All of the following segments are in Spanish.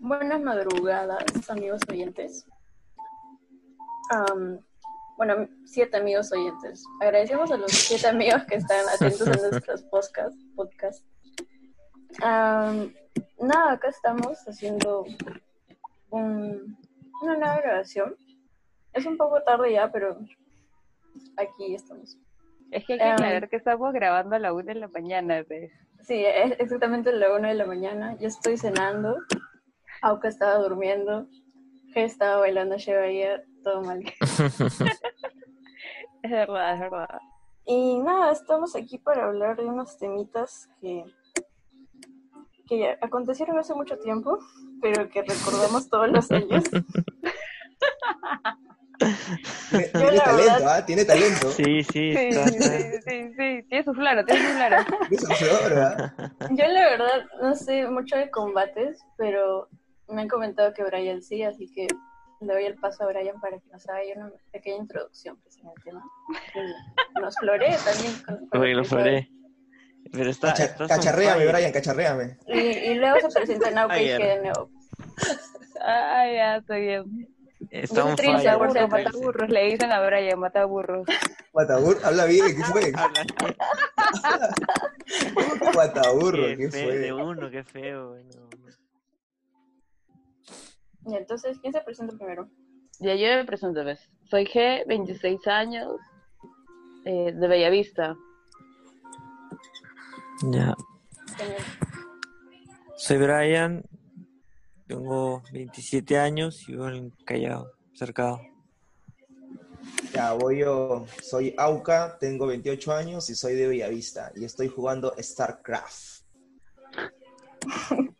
Buenas madrugadas, amigos oyentes. Bueno, siete amigos oyentes. Agradecemos a los siete amigos que están atentos a nuestros podcasts. Podcast. Am, nada, acá estamos haciendo un- una nueva grabación. Es un poco tarde ya, pero aquí estamos. Es que hay que aclarar que estamos grabando a la una de la mañana, pues. Sí, es exactamente la una de la mañana. Yo estoy cenando. Auca estaba durmiendo. G estaba bailando Chevalier. Todo mal. Es verdad, es verdad. Y nada, estamos aquí para hablar de unos temitas que, que ya acontecieron hace mucho tiempo, pero que recordamos todos los años. Tiene, talento, verdad- ¿ah? Tiene talento. Sí, sí, Sí, sí, sí, sí. Tiene su flora, tiene su flora. ¿ah? Yo la verdad no sé mucho de combates, pero me han comentado que Brian sí, así que le doy el paso a Brian para que nos haga una pequeña introducción pues, en el tema. Nos floree también. con- con Uy, lo floré. Pero está. Cacha- cacharréame. Brian, cacharréame. Y, y luego se presenta Nauca y de nuevo. Ay, ya, está bien. Está Un trilce, fire. burro, Burro, mata mata burros, le dicen a Brian, mata burros. Guatabur, habla bien, ¿qué fue? Guataburro, Qué ¿qué feo de fue? uno, qué feo. bueno. Y entonces, ¿quién se presenta primero? Ya yo me presento, ¿ves? Soy G, 26 años, eh, de Bellavista. Ya. Soy Brian. Tengo 27 años y vivo en Callao, cercado. Ya, voy yo. Soy Auca, tengo 28 años y soy de Bellavista. Y estoy jugando StarCraft.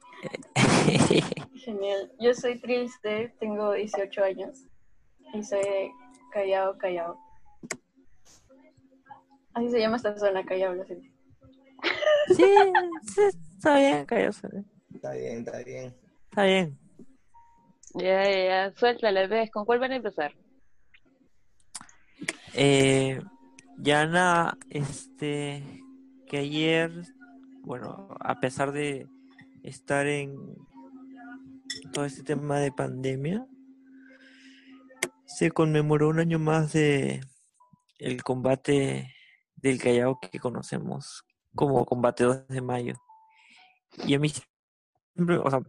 Genial. Yo soy triste, tengo 18 años y soy de Callao, Callao. Así se llama esta zona, Callao, lo siento. Sí, sí, está bien, Callao. Está bien. Está bien, está bien. Ya, ya, suéltale, ¿ves? ¿Con cuál van a empezar? Eh, Yana, este, que ayer, bueno, a pesar de estar en todo este tema de pandemia, se conmemoró un año más de el combate del Callao que conocemos como combate 2 de mayo. Y a mí siempre, o sea,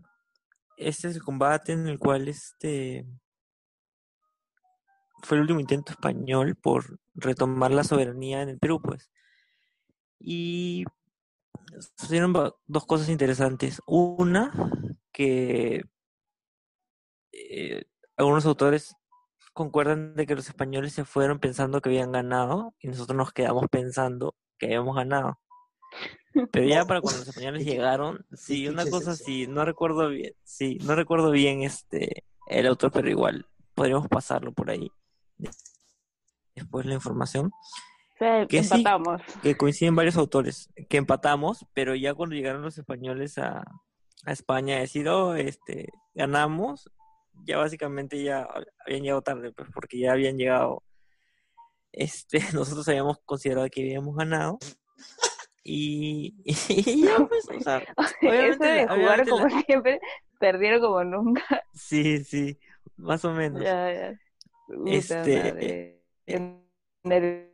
este es el combate en el cual este fue el último intento español por retomar la soberanía en el Perú, pues. Y sucedieron dos cosas interesantes. Una, que eh, algunos autores concuerdan de que los españoles se fueron pensando que habían ganado y nosotros nos quedamos pensando que habíamos ganado. Pero ya para cuando los españoles llegaron, sí, ¿Qué una cosa eso? sí, no recuerdo bien, sí, no recuerdo bien este el autor, pero igual podríamos pasarlo por ahí. Después la información, Sí, Que sí. empatamos. que coinciden varios autores, que empatamos, pero ya cuando llegaron los españoles a, a España decir, oh, este, ganamos, ya básicamente ya habían llegado tarde, pues porque ya habían llegado, este, nosotros habíamos considerado que habíamos ganado. Y, y ya pues, o sea, Eso de jugar obviamente como la- siempre, perdieron como nunca. sí, sí, más o menos. Ya, ya. Puta Este, madre. En el-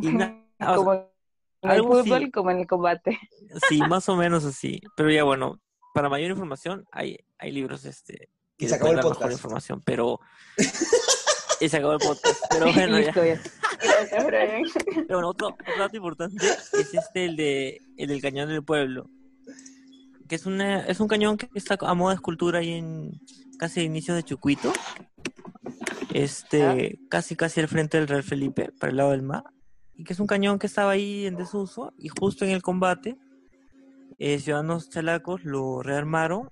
Y na- o sea, como en el fútbol, sí. como en el combate. Sí, más o menos así. Pero ya bueno, para mayor información hay, hay libros este que Y se acabó el dar mejor podcast. información, pero y se acabó el podcast. Pero bueno, ya. Gracias, Brian. Pero bueno, otro, otro dato importante es este el de el del cañón del pueblo. Que es una, es un cañón que está a modo de escultura ahí en casi a inicios de Chucuito. Este, casi casi al frente del Real Felipe, para el lado del mar. Y que es un cañón que estaba ahí en desuso y justo en el combate eh, ciudadanos chalacos lo rearmaron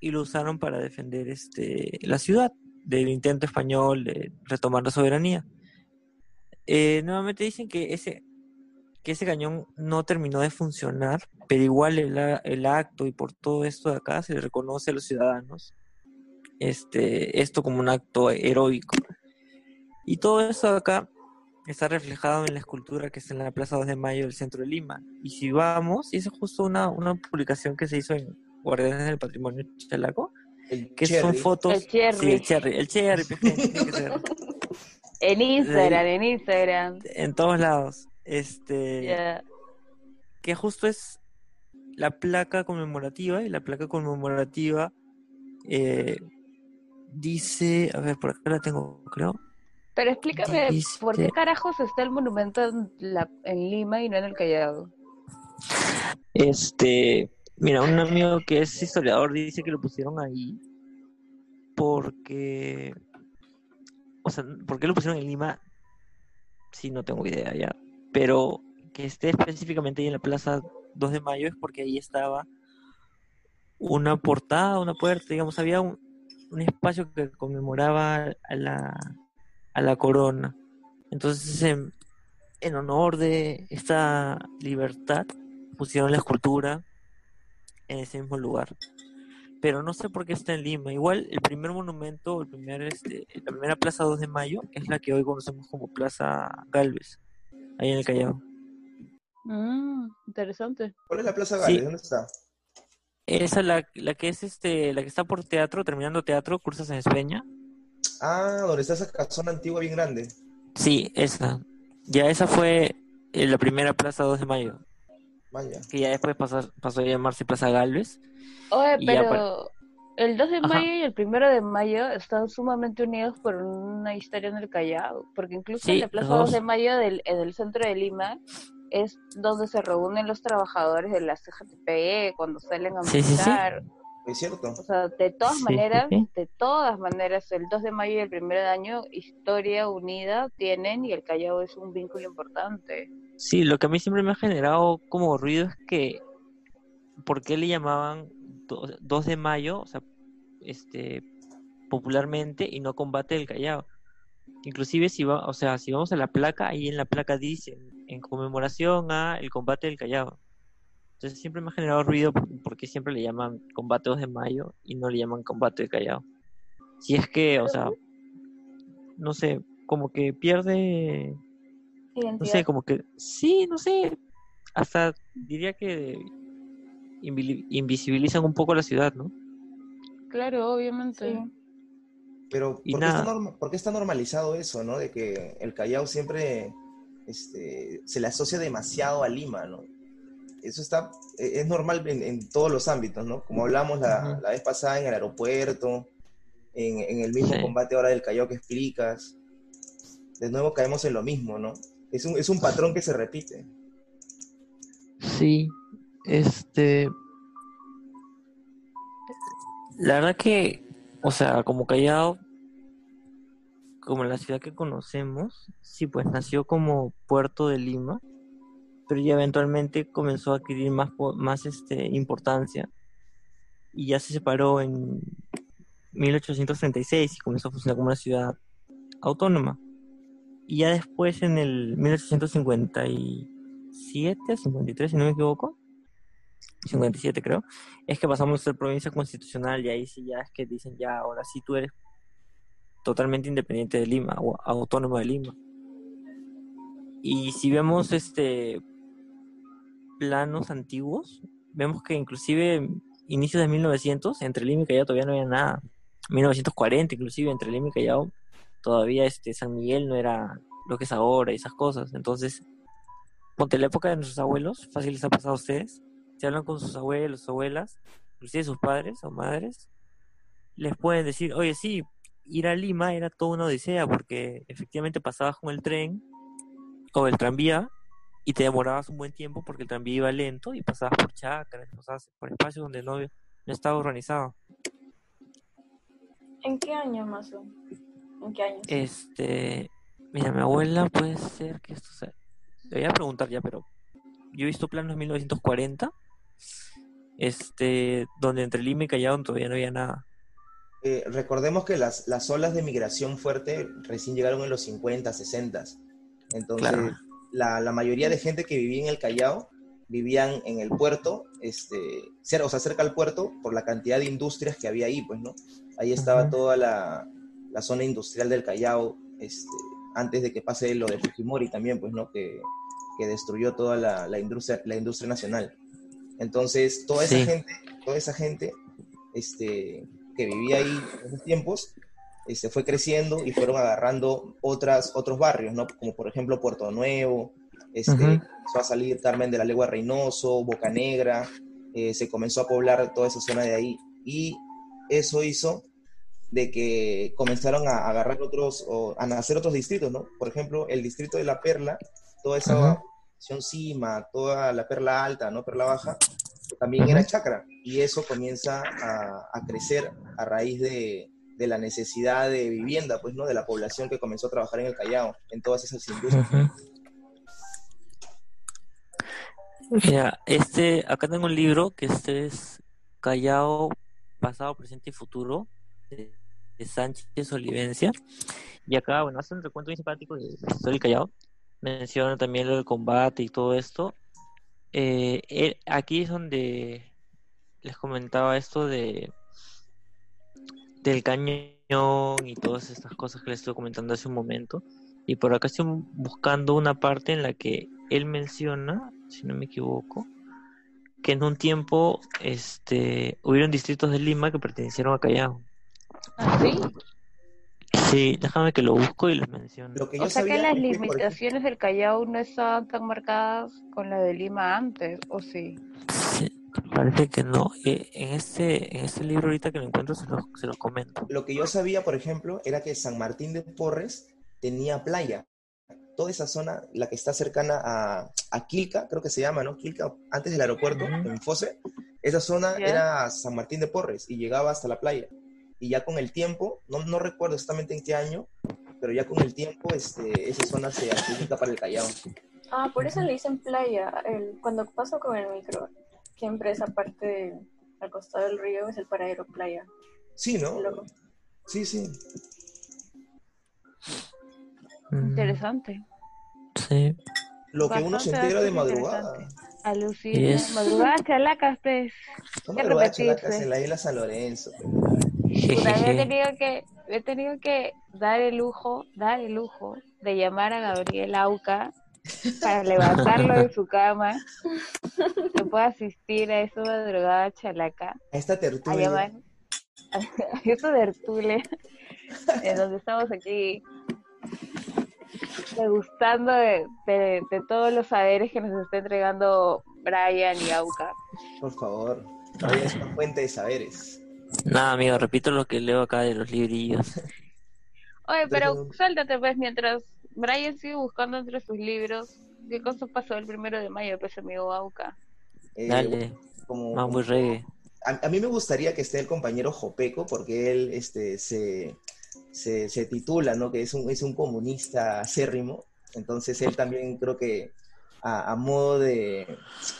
y lo usaron para defender este la ciudad del intento español de retomar la soberanía. Eh, nuevamente dicen que ese que ese cañón no terminó de funcionar, pero igual el, a- el acto y por todo esto de acá se le reconoce a los ciudadanos este esto como un acto heroico. Y todo eso acá está reflejado en la escultura que está en la Plaza 2 de Mayo del centro de Lima. Y si vamos, y es justo una, una publicación que se hizo en Guardianes del Patrimonio Chalaco, El que son fotos... El cherry. Sí, el cherry, el cherry, pues, tiene que ser. En Instagram, en Instagram. en todos lados. Este, Ya. que justo es la placa conmemorativa y la placa conmemorativa eh, dice, a ver, por acá la tengo, creo. Pero explícame, ¿por qué carajos está el monumento en, la- en Lima y no en el Callao? Este, mira, un amigo que es historiador dice que lo pusieron ahí porque, o sea, ¿por qué lo pusieron en Lima? Sí, no tengo idea ya, pero que esté específicamente ahí en la Plaza 2 de Mayo es porque ahí estaba una portada, una puerta, digamos, había un, espacio que conmemoraba a la, a la corona. Entonces, en, en honor de esta libertad, pusieron la escultura en ese mismo lugar. Pero no sé por qué está en Lima. Igual el primer monumento, el primer, este, la primera Plaza 2 de Mayo es la que hoy conocemos como Plaza Galvez, ahí en el Callao. Mm, interesante. ¿Cuál es la Plaza Sí. Gales? ¿Dónde está? Esa la, la que es este, la que está por teatro, terminando teatro, cursas en Espeña. Ah, donde está esa casona antigua bien grande. Sí, esa. Ya esa fue eh, la primera Plaza 2 de Mayo, Vaya. que ya después pasó, pasó a llamarse Plaza Galvez. Oye, Y ya pero el 2 de Ajá. mayo y el 1 de mayo están sumamente unidos por una historia en el Callao, porque incluso Sí, en la Plaza los 2 dos. de mayo del, en el centro de Lima es donde se reúnen los trabajadores de la CGTP cuando salen a Sí, sí. Es cierto. O sea, de todas Sí, sí, maneras, sí. de todas maneras, el 2 de mayo y el 1 de año, historia unida tienen y el Callao es un vínculo importante. Sí, lo que a mí siempre me ha generado como ruido es que, ¿por qué le llamaban do- 2 de mayo, o sea, este, popularmente, y no combate del Callao? Inclusive si va, o sea, si vamos a la placa, ahí en la placa dice, en conmemoración a el combate del Callao. Entonces siempre me ha generado ruido por- porque siempre le llaman combate 2 de mayo y no le llaman combate del Callao. Si es que, o sea, no sé, como que pierde no sé, como que, sí, no sé, hasta diría que invisibilizan un poco la ciudad, ¿no? Claro, obviamente. Sí. Pero Y ¿por qué, está norma- por qué está normalizado eso, no? De que el Callao siempre este, se le asocia demasiado a Lima, ¿no? Eso está, e- es normal en, en todos los ámbitos, ¿no? Como hablamos la, la vez pasada en el aeropuerto, en, en el mismo Sí. combate ahora del Callao que explicas. De nuevo caemos en lo mismo, ¿no? Es un, es un patrón que se repite. Sí, este... La verdad que, o sea, como Callao, como la ciudad que conocemos, sí, pues nació como puerto de Lima, pero ya eventualmente comenzó a adquirir más, más este, importancia y ya se separó en 1836 y comenzó a funcionar como una ciudad autónoma. Y ya después, en el 1857, 53, si no me equivoco, 57 creo, es que pasamos a ser provincia constitucional y ahí sí ya es que dicen ya, ahora sí tú eres totalmente independiente de Lima o autónomo de Lima. Y si vemos este planos antiguos, vemos que inclusive inicios de 1900, entre Lima y Callao todavía no había nada. 1940 inclusive, entre Lima y Callao, todavía este San Miguel no era lo que es ahora y esas cosas. Entonces, ponte la época de nuestros abuelos, fácil les ha pasado a ustedes, se hablan con sus abuelos, abuelas, inclusive sus padres o madres, les pueden decir, oye, sí, ir a Lima era toda una odisea porque efectivamente pasabas con el tren o el tranvía y te demorabas un buen tiempo porque el tranvía iba lento y pasabas por chacras, pasabas por espacios donde no, no estaba organizado. ¿En qué año, Mazo? ¿En qué año? Este, mira, mi abuela puede ser que esto sea. Le voy a preguntar ya, pero yo he visto planos de 1940, este, donde entre Lima y Callao todavía no había nada. Eh, recordemos que las, las olas de migración fuerte recién llegaron en los 50, 60. Entonces, Claro. la, la mayoría de gente que vivía en el Callao vivían en el puerto, este, o sea, cerca al puerto, por la cantidad de industrias que había ahí, pues, ¿no? Ahí estaba toda la, la zona industrial del Callao, este, antes de que pase lo de Fujimori también, pues, ¿no? Que, que destruyó toda la, la industria, la industria nacional. Entonces, toda esa Sí. gente, toda esa gente este, que vivía ahí en esos tiempos, este, fue creciendo y fueron agarrando otras, otros barrios, ¿no? Como por ejemplo Puerto Nuevo, este, empezó a salir Carmen de la Legua Reynoso, Boca Negra, eh, se comenzó a poblar toda esa zona de ahí. Y eso hizo de que comenzaron a agarrar otros, o a nacer otros distritos, ¿no? Por ejemplo, el distrito de La Perla, toda esa sección Cima, toda la Perla Alta, ¿no? Perla Baja, también Ujú. era chacra. Y eso comienza a, a crecer a raíz de, de la necesidad de vivienda, pues, ¿no? De la población que comenzó a trabajar en el Callao, en todas esas industrias. Ujú. Mira, este, acá tengo un libro que este es Callao, pasado, presente y futuro, de, de Sánchez Olivencia. Y acá, bueno, hace un recuento muy simpático de la historia del Callao. Menciona también lo del combate y todo esto. Eh, eh, aquí es donde les comentaba esto de del cañón y todas estas cosas que les estoy comentando hace un momento. Y por acá estoy buscando una parte en la que él menciona, si no me equivoco, que en un tiempo este, hubieron distritos de Lima que pertenecieron a Callao. ¿Ah, sí? Sí, déjame que lo busco y les menciono. Lo que yo O sea que sabía las que, por ejemplo, limitaciones del Callao no estaban tan marcadas con la de Lima antes, ¿o sí? Sí, parece que no. Eh, en este en este libro ahorita que lo encuentro se los, se los comento. lo que yo sabía, por ejemplo, era que San Martín de Porres tenía playa. Toda esa zona, la que está cercana a, a Quilca, creo que se llama, ¿no? Quilca, antes del aeropuerto, Ujú. en Fose, esa zona Ya. era San Martín de Porres y llegaba hasta la playa. Y ya con el tiempo, no, no recuerdo exactamente en qué año, pero ya con el tiempo este, esa zona se adjudica para el Callao. Ah, por eso le dicen playa. El, cuando paso con el micro, siempre esa parte de- al costado del río es el paradero playa. Sí, ¿no? Loco. Sí, sí. Mm, Interesante. Sí. Lo que uno se entera de madrugada. Alucina. Yes. Madrugada chalacas, pues. No madrugada, repetirse. chalacas, en la isla San Lorenzo. Puta, me he tenido que, he tenido que dar el lujo, dar el lujo de llamar a Gabriel Auca para levantarlo de su cama, que pueda asistir a esa madrugada chalaca, A esta a tertulia. llamar a esa tertulia, en donde estamos aquí degustando de, de, de todos los saberes que nos está entregando Brian y Auca. Por favor. Todavía es una fuente de saberes. Nada, amigo, repito lo que leo acá de los librillos. Oye, pero suéltate pues mientras Brian sigue buscando entre sus libros. ¿Qué cosa pasó el primero de mayo, pues, amigo Auca? Eh, Dale, como, mambo y reggae. a, a mí me gustaría que esté el compañero Jopeco, porque él este, se, se, se titula, ¿no? Que es un, es un comunista acérrimo. Entonces él también creo que a, a modo de,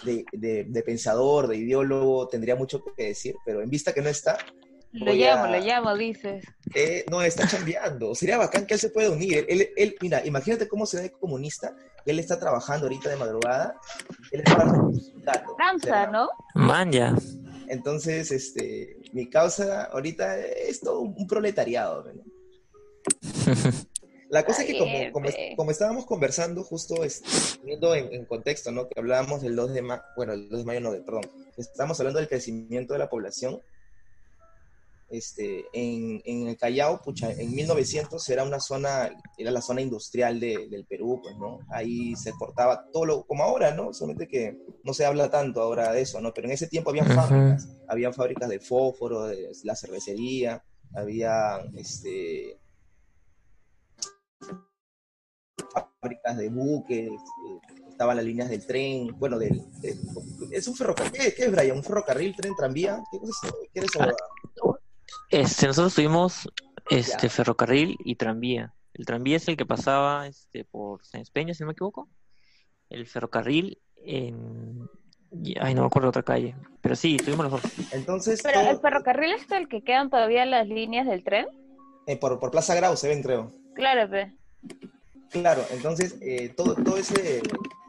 de, de- de pensador, de ideólogo, tendría mucho que decir, pero en vista que no está, Lo llamo, a- lo llamo, dices. eh, no, está chambeando. Sería bacán que él se pueda unir. Él, él, mira, imagínate cómo será de comunista. Él está trabajando ahorita de madrugada. Él es parte de sea, ¿no? Man, ya. Entonces, este, mi causa ahorita es todo un proletariado. ¿no? La cosa es que como, como, estábamos conversando, justo este, viendo en, en contexto, ¿no? Que hablábamos del 2 de mayo, bueno, el 2 de mayo no, de, perdón, estábamos hablando del crecimiento de la población. Este, en, en el Callao, pucha, en 1900 era una zona, era la zona industrial de- del Perú, pues, ¿no? Ahí se exportaba todo lo, como ahora, ¿no? Solamente que no se habla tanto ahora de eso, ¿no? Pero en ese tiempo había fábricas, había fábricas de fósforo, de la cervecería, había, este, fábricas de buques, eh, estaban las líneas del tren, bueno, del, del- es un ferrocarril, ¿qué, qué es, Brian? ¿Un ferrocarril, tren, tranvía? ¿Qué, es, qué es eso? Este, nosotros tuvimos este Ya. ferrocarril y tranvía. El tranvía es el que pasaba este por San Espeña, si no me equivoco. El ferrocarril en ay, no me acuerdo otra calle, pero sí, tuvimos los dos. Entonces, Pero todo- el ferrocarril es el que quedan todavía las líneas del tren. eh, por, por Plaza Grau se ven, creo. Claro, pe. Claro, entonces eh, todo, todo ese,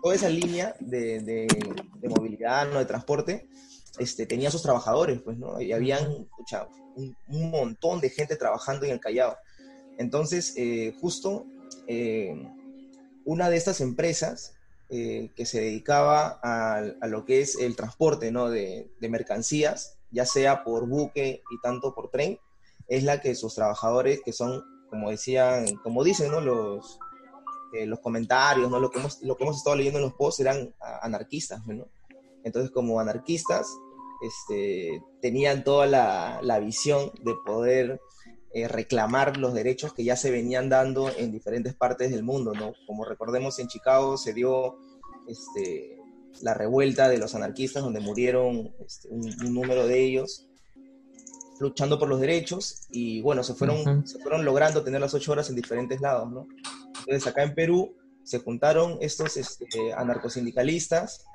toda esa línea de, de, movilidad, ¿no? de transporte, este, tenía sus trabajadores, pues, ¿no? Y habían un, un montón de gente trabajando en el Callao. Entonces, eh, justo eh, una de estas empresas que se dedicaba a, a lo que es el transporte ¿no? de, de mercancías, ya sea por buque y tanto por tren, es la que sus trabajadores, que son, como decían, como dicen ¿no? los, eh, los comentarios, ¿no? lo, que hemos, lo que hemos estado leyendo en los posts, eran anarquistas. ¿no? Entonces, como anarquistas, este, tenían toda la, la visión de poder eh, reclamar los derechos que ya se venían dando en diferentes partes del mundo, ¿no? Como recordemos, en Chicago se dio este, la revuelta de los anarquistas, donde murieron este, un, un número de ellos luchando por los derechos y bueno, se fueron, se fueron logrando tener las ocho horas en diferentes lados, ¿no? Entonces acá en Perú se juntaron estos este, anarcosindicalistas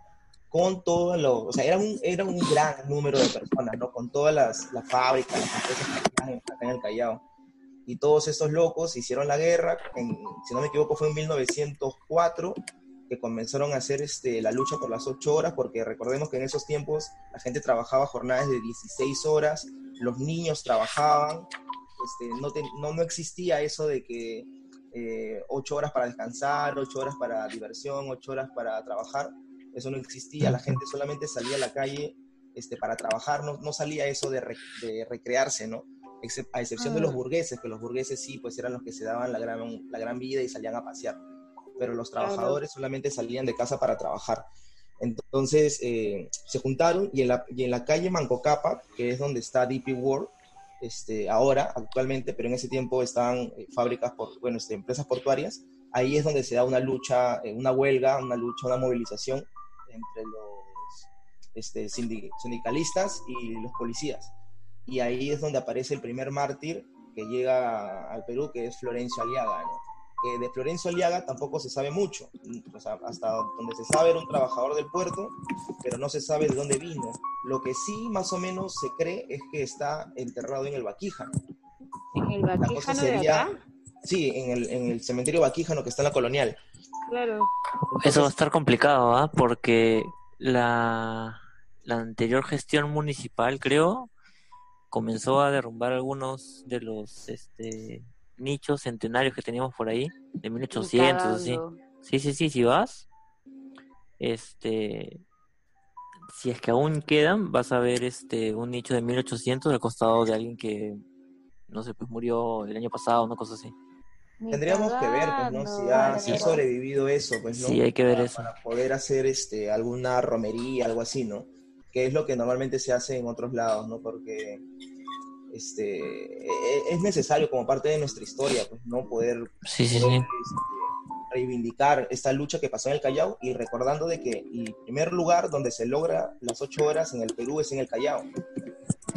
con todo lo, o sea, era un, era un gran número de personas, ¿no? Con todas las, las fábricas, las empresas que acá en el Callao. Y todos estos locos hicieron la guerra, en, si no me equivoco fue en 1904, que comenzaron a hacer este, la lucha por las ocho horas, porque recordemos que en esos tiempos la gente trabajaba jornadas de 16 horas, los niños trabajaban, este, no, te- no, no existía eso de que eh, ocho horas para descansar, ocho horas para diversión, ocho horas para trabajar, eso no existía, la gente solamente salía a la calle este, para trabajar, no, no salía eso de, re- de recrearse, ¿no? Excep- a excepción de los Ah. burgueses, que los burgueses sí, pues eran los que se daban la gran, la gran vida y salían a pasear, pero los trabajadores solamente salían de casa para trabajar. Entonces eh, se juntaron y en, la, y en la calle Mancocapa, que es donde está DP World, este, ahora, actualmente, pero en ese tiempo estaban eh, fábricas, por, bueno, este, empresas portuarias, ahí es donde se da una lucha, eh, una huelga, una lucha, una movilización entre los este, sindi- sindicalistas y los policías. Y ahí es donde aparece el primer mártir que llega al Perú, que es Florencio Aliaga. Que de Florencio Aliaga tampoco se sabe mucho. O sea, hasta donde se sabe era un trabajador del puerto, pero no se sabe de dónde vino. Lo que sí más o menos se cree es que está enterrado en el Baquijano. En el de sería, acá. sí, en el, en el cementerio Baquijano que está en la colonial. Claro. Eso va a estar complicado, ¿ah? Porque la, la anterior gestión municipal, creo, comenzó a derrumbar algunos de los este, nichos centenarios que teníamos por ahí, de 1800, así. Sí, sí, sí, si vas, este, si es que aún quedan, vas a ver este un nicho de 1800 al costado de alguien que, no sé, pues murió el año pasado, una cosa así. Tendríamos que ver, pues, ¿no? Si ha, si ha Claro. sobrevivido eso, pues, ¿no? Sí, hay que ver para, eso. para poder hacer este, alguna romería, algo así, ¿no? Que es lo que normalmente se hace en otros lados, ¿no? Porque este, e- es necesario como parte de nuestra historia, pues, ¿no? Poder, Sí, sí, poder, sí. este, reivindicar esta lucha que pasó en el Callao y recordando de que el primer lugar donde se logra las ocho horas en el Perú es en el Callao.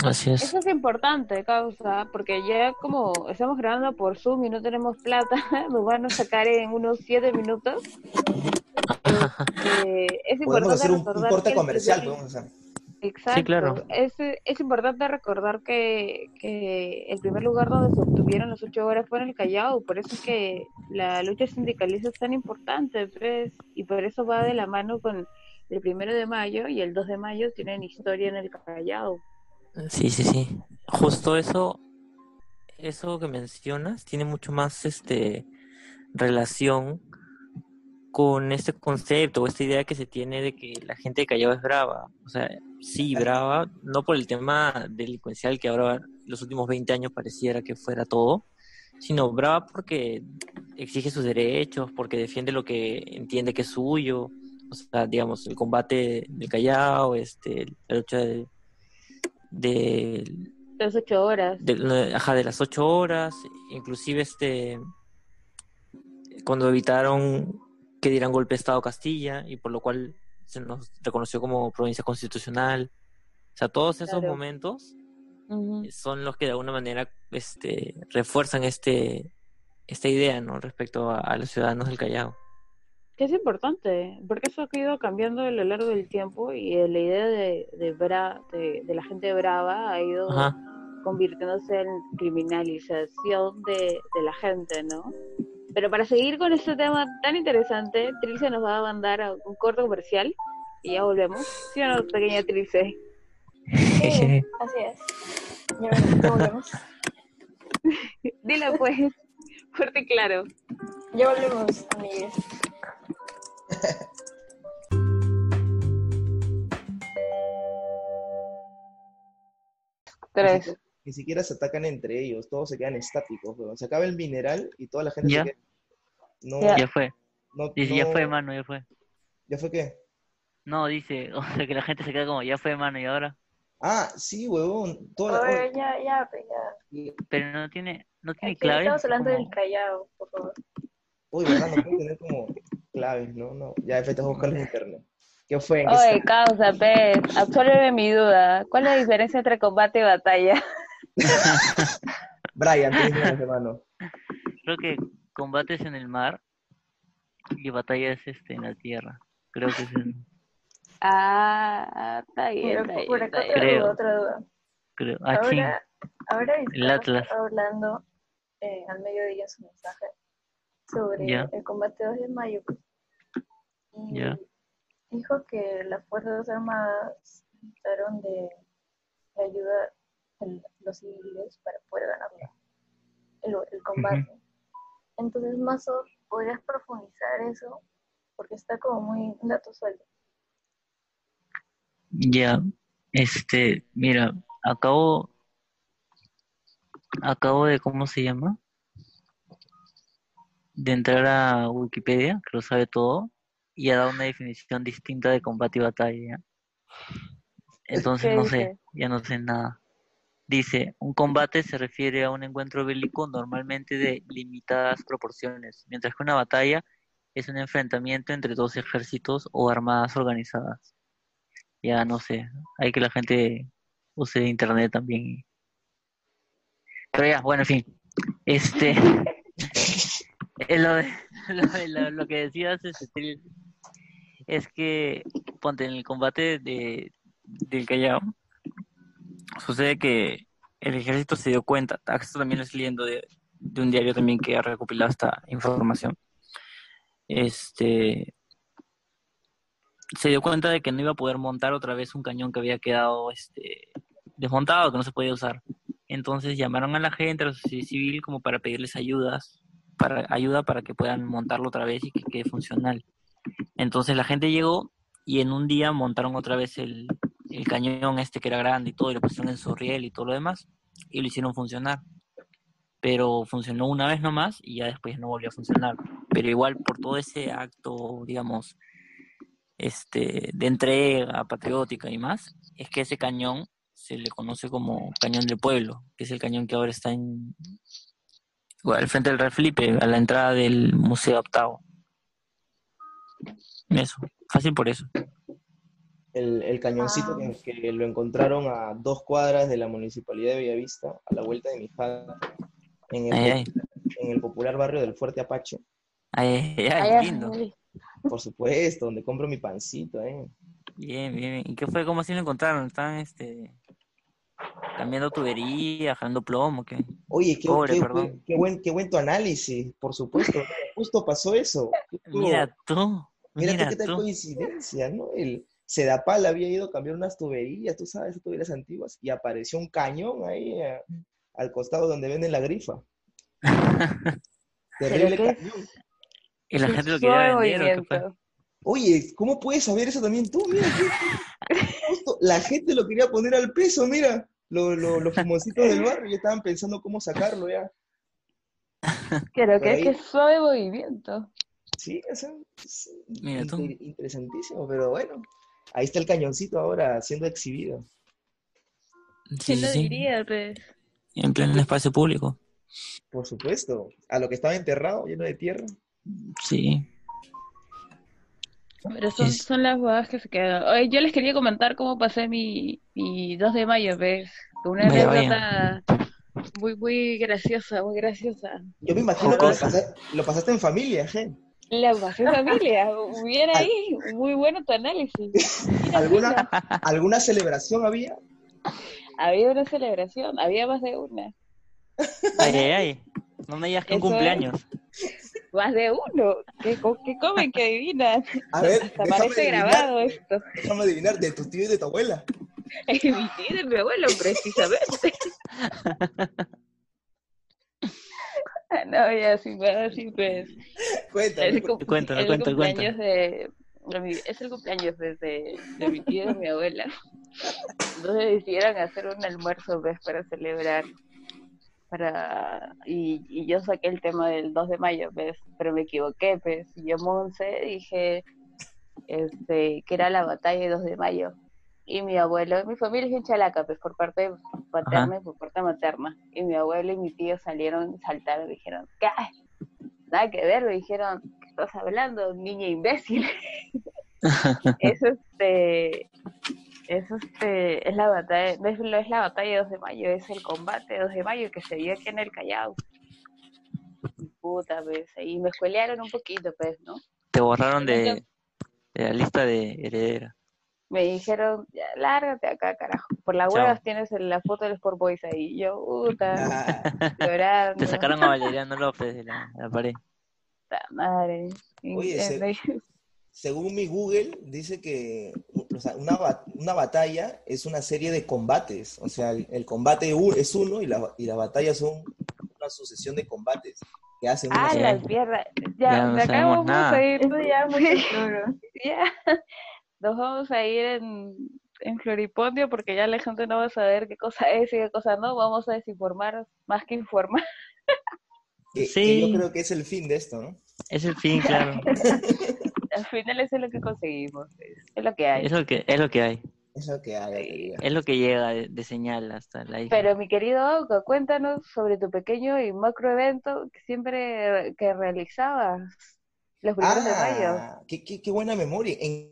Así es. Eso es importante, causa, porque ya como estamos grabando por Zoom y no tenemos plata, nos van a sacar en unos siete minutos. Eh, es Podemos importante hacer un, un corte el comercial, podemos hacer. Exacto. claro. Es, es importante recordar que, que el primer lugar donde se obtuvieron las ocho horas fue en el Callao, por eso es que la lucha sindicalista es tan importante, pues, y por eso va de la mano con el primero de mayo y el 2 de mayo tienen historia en el Callao. Sí, sí, sí. Justo eso, eso que mencionas tiene mucho más este relación con este concepto o esta idea que se tiene de que la gente de Callao es brava. O sea, sí, brava, no por el tema delincuencial que ahora los últimos 20 años pareciera que fuera todo, sino brava porque exige sus derechos, porque defiende lo que entiende que es suyo. O sea, digamos, el combate del Callao, este, la lucha de, de Las ocho horas. de, ajá, de las ocho horas, inclusive este cuando evitaron que dieran golpe de Estado a Castilla y por lo cual se nos reconoció como provincia constitucional. O sea, todos esos Claro. momentos Ujú. son los que de alguna manera este refuerzan este esta idea, ¿no? respecto a, a los ciudadanos del Callao. Que es importante, porque eso ha ido cambiando a lo largo del tiempo y eh, la idea de, de, bra- de, de la gente brava ha ido Ajá. convirtiéndose en criminalización de, de la gente, ¿no? Pero para seguir con este tema tan interesante, Trilce nos va a mandar a un corto comercial y ya volvemos. ¿Sí o no, pequeña Trilce? Sí, así es. Ya ven, ya volvemos. Dile pues, fuerte y claro. Ya volvemos, amigues. Tres. Ni siquiera se atacan entre ellos, todos se quedan estáticos, weón. Se acaba el mineral y toda la gente Ya. se queda. No, Ya. Ya fue. no, Dice, ya fue, mano, ya fue. ¿Ya fue qué? No, dice, o sea, que la gente se queda como, ya fue, mano, y ahora. Ah, sí, huevón. Toda la- Oye, ya, ya, pues ya. Pero no tiene, no tiene Aquí clave. estamos hablando como- del Callao, por favor. Uy, ¿verdad? No puede tener como claves, ¿no? No. Ya, efectos buscarlos en internet. ¿Qué fue? ¿En qué Oye, causa, pez. Absuélveme mi duda. ¿Cuál es la diferencia entre combate y batalla? Brian, tienes ganas, hermano. Creo que combates en el mar y batallas este, en la tierra. Creo que es en- Ah, está bien, Pero está bien, por está acá bien. otra Creo. duda, otra duda. creo. Ah. Ahora, ahora El Atlas. hablando eh, al mediodía su mensaje sobre el combate 2 de mayo. Y dijo que las Fuerzas Armadas necesitaron de, de de los civiles para poder ganar el, el combate. Entonces, Mazo, ¿podrías profundizar eso? Porque está como muy un dato suelto. Ya, este, mira, acabo, acabo de, ¿cómo se llama? De entrar a Wikipedia, que lo sabe todo, y ha dado una definición distinta de combate y batalla. Entonces ¿Qué no sé, ya no sé nada. Dice, un combate se refiere a un encuentro bélico normalmente de limitadas proporciones, mientras que una batalla es un enfrentamiento entre dos ejércitos o armadas organizadas. Ya no sé, hay que la gente use internet también. Pero ya, bueno, en fin. Este eh, lo, de- lo, lo- que decías este, Tril, es que ponte en el combate de del Callao sucede que el ejército se dio cuenta, esto también lo estoy leyendo de, de un diario también que ha recopilado esta información. Este se dio cuenta de que no iba a poder montar otra vez un cañón que había quedado este, desmontado, que no se podía usar. Entonces llamaron a la gente, a la sociedad civil, como para pedirles ayudas, para, ayuda para que puedan montarlo otra vez y que quede funcional. Entonces la gente llegó y en un día montaron otra vez el, el cañón este que era grande y todo, y lo pusieron en su riel y todo lo demás, y lo hicieron funcionar. Pero funcionó una vez nomás y ya después no volvió a funcionar. Pero igual por todo ese acto, digamos, este, de entrega patriótica y más, es que ese cañón se le conoce como cañón del pueblo, que es el cañón que ahora está en al frente del Real Felipe, a la entrada del Museo Octavo. Eso, fácil por eso. El, el cañoncito Ah. que, que lo encontraron a dos cuadras de la municipalidad de Bellavista, a la vuelta de mi jato, en el, Ay, ay, en el popular barrio del Fuerte Apache. ay, ay, Ay, ay, lindo. Por supuesto, donde compro mi pancito, ¿eh? Bien, bien, bien. ¿Y qué fue? ¿Cómo así lo encontraron? ¿Están este, cambiando tubería, jalando plomo? ¿qué? Oye, qué, Pobre, qué- perdón. qué buen, qué buen tu análisis, por supuesto. Justo pasó eso. Mira tú, Mira, mira tú qué tal tú. coincidencia, ¿no? El Sedapal había ido a cambiar unas tuberías, tú sabes, esas tuberías antiguas, y apareció un cañón ahí eh, al costado donde venden la grifa. Terrible qué- cañón. ¿Y la Qué gente lo quería suave vender. Oye, ¿cómo puedes saber eso también tú? Mira, qué- justo la gente lo quería poner al peso, mira. Lo- lo- los famositos del barrio ya estaban pensando cómo sacarlo ya. Por que ahí. qué suave movimiento. Sí, o sea, es Mira tú. inter- interesantísimo, pero bueno, ahí está el cañoncito ahora siendo exhibido. Sí, ¿Quién sí, lo diría, pues? En pleno espacio público. Por supuesto, a lo que estaba enterrado, lleno de tierra. Sí. Pero son, Es- son las bodas que se quedan. Oye, yo les quería comentar cómo pasé mi, mi 2 de mayo, ¿ves? Con una anécdota muy, muy graciosa, muy graciosa. Yo me imagino que lo pasaste, lo pasaste en familia, ¿eh? La pasé familia, bien ahí, muy bueno tu análisis. Mira, ¿Alguna, mira, ¿Alguna celebración había? Había una celebración, había más de una. Ay, ay, ay. No me digas que un es. cumpleaños. Más de uno. ¿Qué, qué comen, que adivinan? A ver, Hasta déjame parece adivinar, grabado esto. déjame adivinar, de tu tío y de tu abuela. Mi tío y de mi abuelo, precisamente. No, ya sí, pero sí, pues. Cuéntame. Es el, cumpleaños de, es el cumpleaños desde de mi tío y de mi abuela. Entonces decidieron hacer un almuerzo pues, para celebrar. Para, y, y yo saqué el tema del 2 de mayo, pues, pero me equivoqué, pues. Y yo, Monse, dije este, que era la batalla de 2 de mayo. Y mi abuelo, mi familia es en Chalaca, pues, por parte paterna y por parte materna. Y mi abuelo y mi tío salieron, saltaron, dijeron, ¿qué? Nada que ver, me dijeron, ¿qué estás hablando, niña imbécil? es este, es este, es la batalla, no es, no es la batalla de 2 de mayo, es el combate de 2 de mayo que se dio aquí en el Callao. Y Puta, pues, y me escuelearon un poquito, pues, ¿no? Te borraron de, de la lista de heredera. Me dijeron, ya, lárgate acá, carajo. Por las huevas tienes la foto del Sport Boys ahí. Y yo, puta, Ah, llorando. Te sacaron a Valeriano López de la, de la pared. Puta madre. Oye, se- según mi Google, dice que o sea, una, una batalla es una serie de combates. O sea, el, el combate es uno y, la, y las batallas son una sucesión de combates que hacen una Ah, la mierda. Ya Ya, no de acá sabemos vamos nada. a ir. Ya mucho. Ya. Nos vamos a ir en, en Floripondio porque ya la gente no va a saber qué cosa es y qué cosa no. Vamos a desinformar más que informar. que, Sí. que yo creo que es el fin de esto, ¿no? Es el fin, claro. Al final eso es lo que conseguimos. Es, lo que hay. Es lo que, es lo que hay. Es lo que hay. amiga. Es lo que llega de, de señal hasta la isla. Pero mi querido Auca, cuéntanos sobre tu pequeño y macro evento que siempre que realizabas los primeros de mayo. Ah, qué, qué- qué buena memoria. En...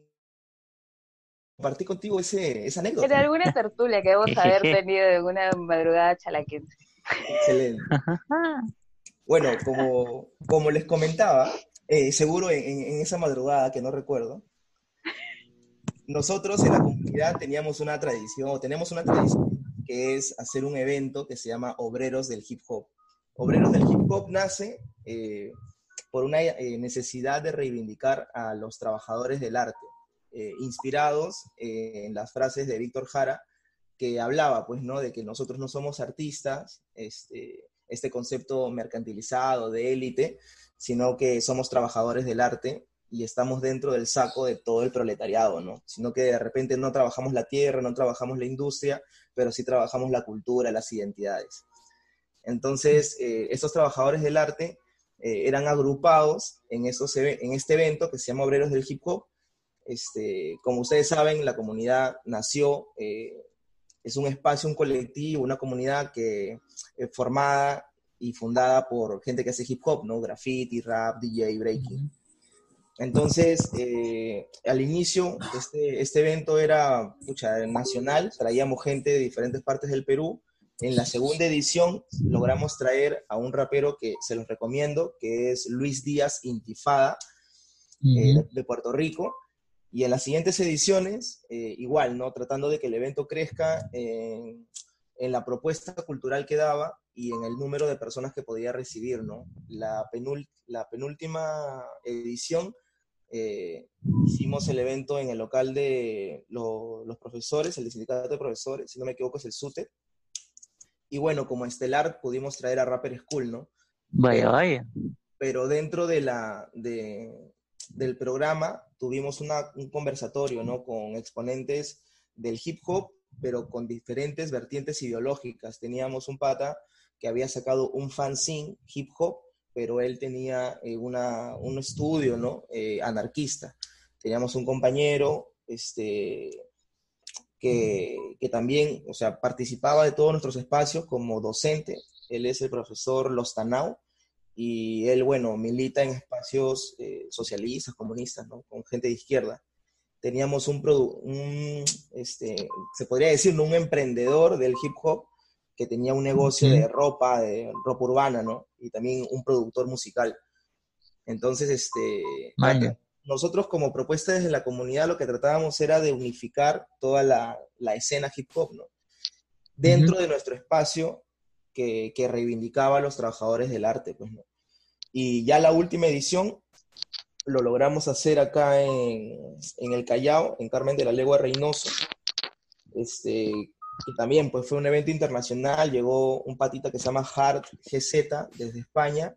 Compartí contigo ese, esa En anécdota. alguna tertulia que debemos haber tenido en una madrugada chalaquense. Excelente. Bueno, como, como les comentaba, eh, seguro en, en- en esa madrugada que no recuerdo, nosotros en la comunidad teníamos una tradición, o tenemos una tradición, que es hacer un evento que se llama Obreros del Hip Hop. Obreros del Hip Hop nace eh, por una eh, necesidad de reivindicar a los trabajadores del arte, eh, inspirados eh, en las frases de Víctor Jara, que hablaba, pues, ¿no? De que nosotros no somos artistas, este, este concepto mercantilizado de élite, sino que somos trabajadores del arte y estamos dentro del saco de todo el proletariado, ¿no? Sino que de repente no trabajamos la tierra, no trabajamos la industria, pero sí trabajamos la cultura, las identidades. Entonces, eh, estos trabajadores del arte eh, eran agrupados en, esos, en este evento que se llama Obreros del Hip Hop. Este, como ustedes saben, la comunidad nació, eh, es un espacio, un colectivo, una comunidad que eh, formada y fundada por gente que hace hip hop, ¿no? Graffiti, rap, DJ, breaking. Entonces, eh, al inicio, este, este evento era pucha, nacional, traíamos gente de diferentes partes del Perú. En la segunda edición logramos traer a un rapero que se los recomiendo, que es Luis Díaz Intifada, eh, de, de Puerto Rico. Y en las siguientes ediciones, eh, igual, ¿no? Tratando de que el evento crezca en, en la propuesta cultural que daba y en el número de personas que podía recibir, ¿no? La, penul- la penúltima edición eh, hicimos el evento en el local de lo- los profesores, el sindicato de profesores, si no me equivoco es el SUTE. Y bueno, como estelar pudimos traer a Rapper School, ¿no? Vaya, vaya. pero dentro de la, de- del programa tuvimos una- un conversatorio ¿no? con exponentes del hip hop, pero con diferentes vertientes ideológicas. Teníamos un pata que había sacado un fanzine hip hop, pero él tenía eh, una, un estudio ¿no? Eh, anarquista. Teníamos un compañero este, que, que también o sea, participaba de todos nuestros espacios como docente. Él es el profesor Lostanao y él, bueno, milita en espacios eh, socialistas, comunistas, ¿no? Con gente de izquierda. Teníamos un, un, este, se podría decir, ¿no? un emprendedor del hip hop que tenía un negocio Ujú. de ropa, de ropa urbana, ¿no? Y también un productor musical. Entonces, este, nosotros como propuesta desde la comunidad lo que tratábamos era de unificar toda la, la escena hip hop, ¿no? Dentro de nuestro espacio que, que reivindicaba a los trabajadores del arte, pues, ¿no? Y ya la última edición lo logramos hacer acá en, en el Callao, en Carmen de la Legua Reynoso, este, Y también, pues fue un evento internacional, llegó un patita que se llama Hard GZ desde España,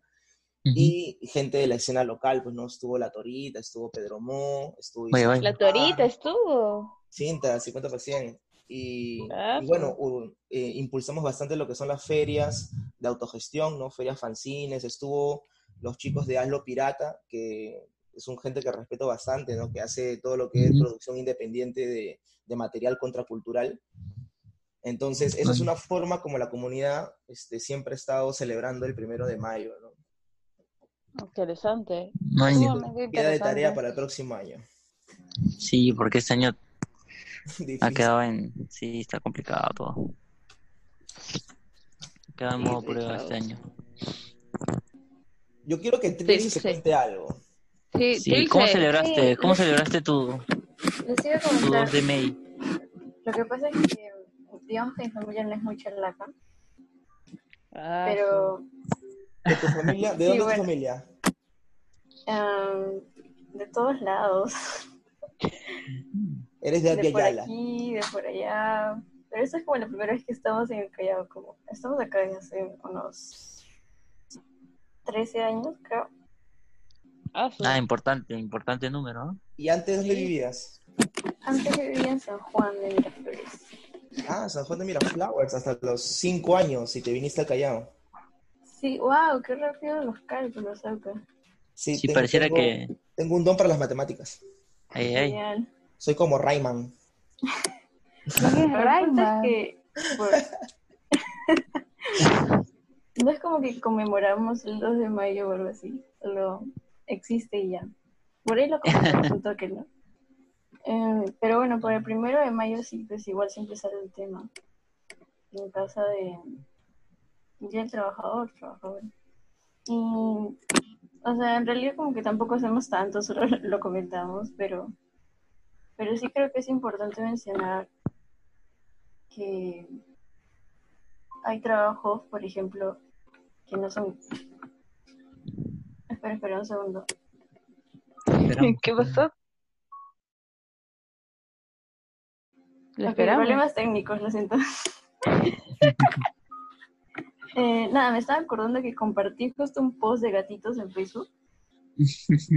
y gente de la escena local, pues no, estuvo La Torita, estuvo Pedro Mo, estuvo... La Torita estuvo. Cinta, 50%. Y, Ah, y bueno, u- eh, impulsamos bastante lo que son las ferias de autogestión, ¿no? Ferias fanzines, estuvo los chicos de Hazlo Pirata, que es un gente que respeto bastante, ¿no? Que hace todo lo que es producción independiente de, de material contracultural. Entonces, esa es una forma como la comunidad este, siempre ha estado celebrando el primero de mayo, ¿no? Interesante. No hay- Sumamente Queda de tarea para el próximo año. Sí, porque este año ha quedado en... Sí, está complicado todo. Ha quedado en Sí, modo sí, prueba este año. Yo quiero que Trilly se sí. cuente algo. Sí, Sí, ¿cómo celebraste, sí. cómo celebraste tu, Les iba a tu comentar, 2 de May? lo que pasa es que, digamos que mi familia no es muy charlaca, Ah, pero ¿De tu familia? ¿De Sí, dónde es bueno. tu familia? am, de todos lados, Eres de de por aquí, de por allá, pero esta es como la primera vez que estamos en el Callao, como estamos acá desde hace unos 13 años, creo. ah, sí. Ah, importante, importante número, ¿no? ¿Y antes dónde Sí. vivías? Antes vivía en San Juan de Miraflores. Ah, San Juan de Miraflowers, hasta los cinco años y te viniste al Callao. Sí, wow, qué rápido los cálculos acá. Sí, Sí, tengo- pareciera tengo- que... Tengo un don para las matemáticas. Ay, ay. Genial. Soy como Rayman. ¿Quién es el Rayman? que por- no es como que conmemoramos el 2 de mayo o algo así, solo existe y ya. Por ahí lo un toque, ¿no? Eh, pero bueno, por el primero de mayo sí, pues igual siempre sale el tema. En casa de Día del Trabajador, trabajador. Y, o sea, en realidad como que tampoco hacemos tanto, solo lo comentamos, pero, pero sí creo que es importante mencionar que hay trabajos, por ejemplo, que no son... Espera, espera un segundo. ¿Qué pasó? ¿Lo Ok, esperamos? problemas técnicos, lo siento. Eh, nada, me estaba acordando que compartí justo un post de gatitos en Facebook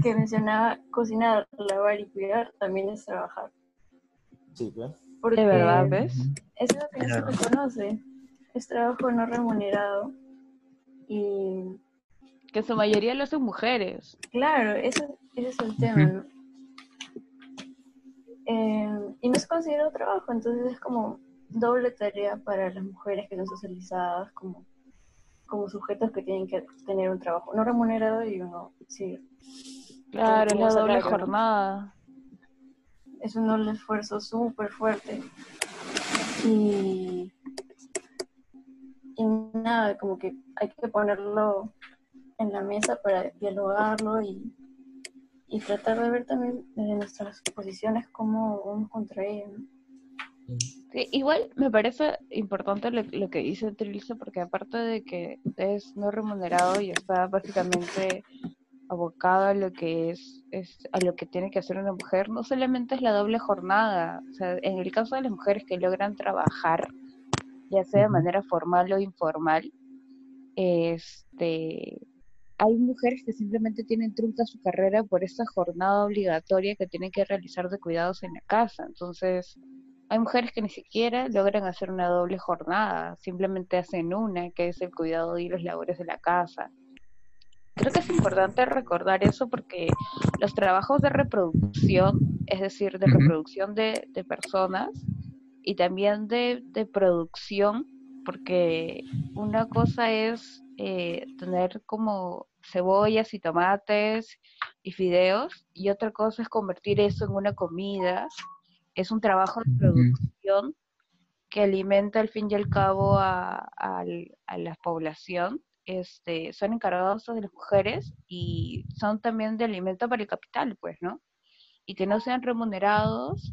que mencionaba cocinar, lavar y cuidar también es trabajar. Sí. Porque De verdad, ¿ves? Es algo que no se Claro. reconoce. Es trabajo no remunerado. Y Que su mayoría lo hacen mujeres. claro, eso, ese es el tema, ¿no? Eh, y no es considerado trabajo, entonces es como doble tarea para las mujeres que son socializadas como, como sujetos que tienen que tener un trabajo no remunerado y uno, sí, Claro, es la doble jornada. es un doble esfuerzo súper fuerte. Y, y nada, como que hay que ponerlo en la mesa para dialogarlo y, y tratar de ver también desde nuestras posiciones cómo vamos contra ello. ¿no? Sí, igual me parece importante lo, lo que dice Trilce, porque aparte de que es no remunerado y está básicamente abocado a lo que es, es a lo que tiene que hacer una mujer, no solamente es la doble jornada, o sea, en el caso de las mujeres que logran trabajar, ya sea de manera formal o informal, este hay mujeres que simplemente tienen trunca su carrera por esta jornada obligatoria que tienen que realizar de cuidados en la casa. Entonces, hay mujeres que ni siquiera logran hacer una doble jornada, simplemente hacen una, que es el cuidado y los labores de la casa. Creo que es importante recordar eso porque los trabajos de reproducción, es decir, de reproducción de, de personas y también de, de producción, porque una cosa es eh, tener como cebollas y tomates y fideos y otra cosa es convertir eso en una comida. Es un trabajo de producción que alimenta al fin y al cabo a la población. Este, son encargados de las mujeres y son también de alimento para el capital, pues, ¿no? Y que no sean remunerados,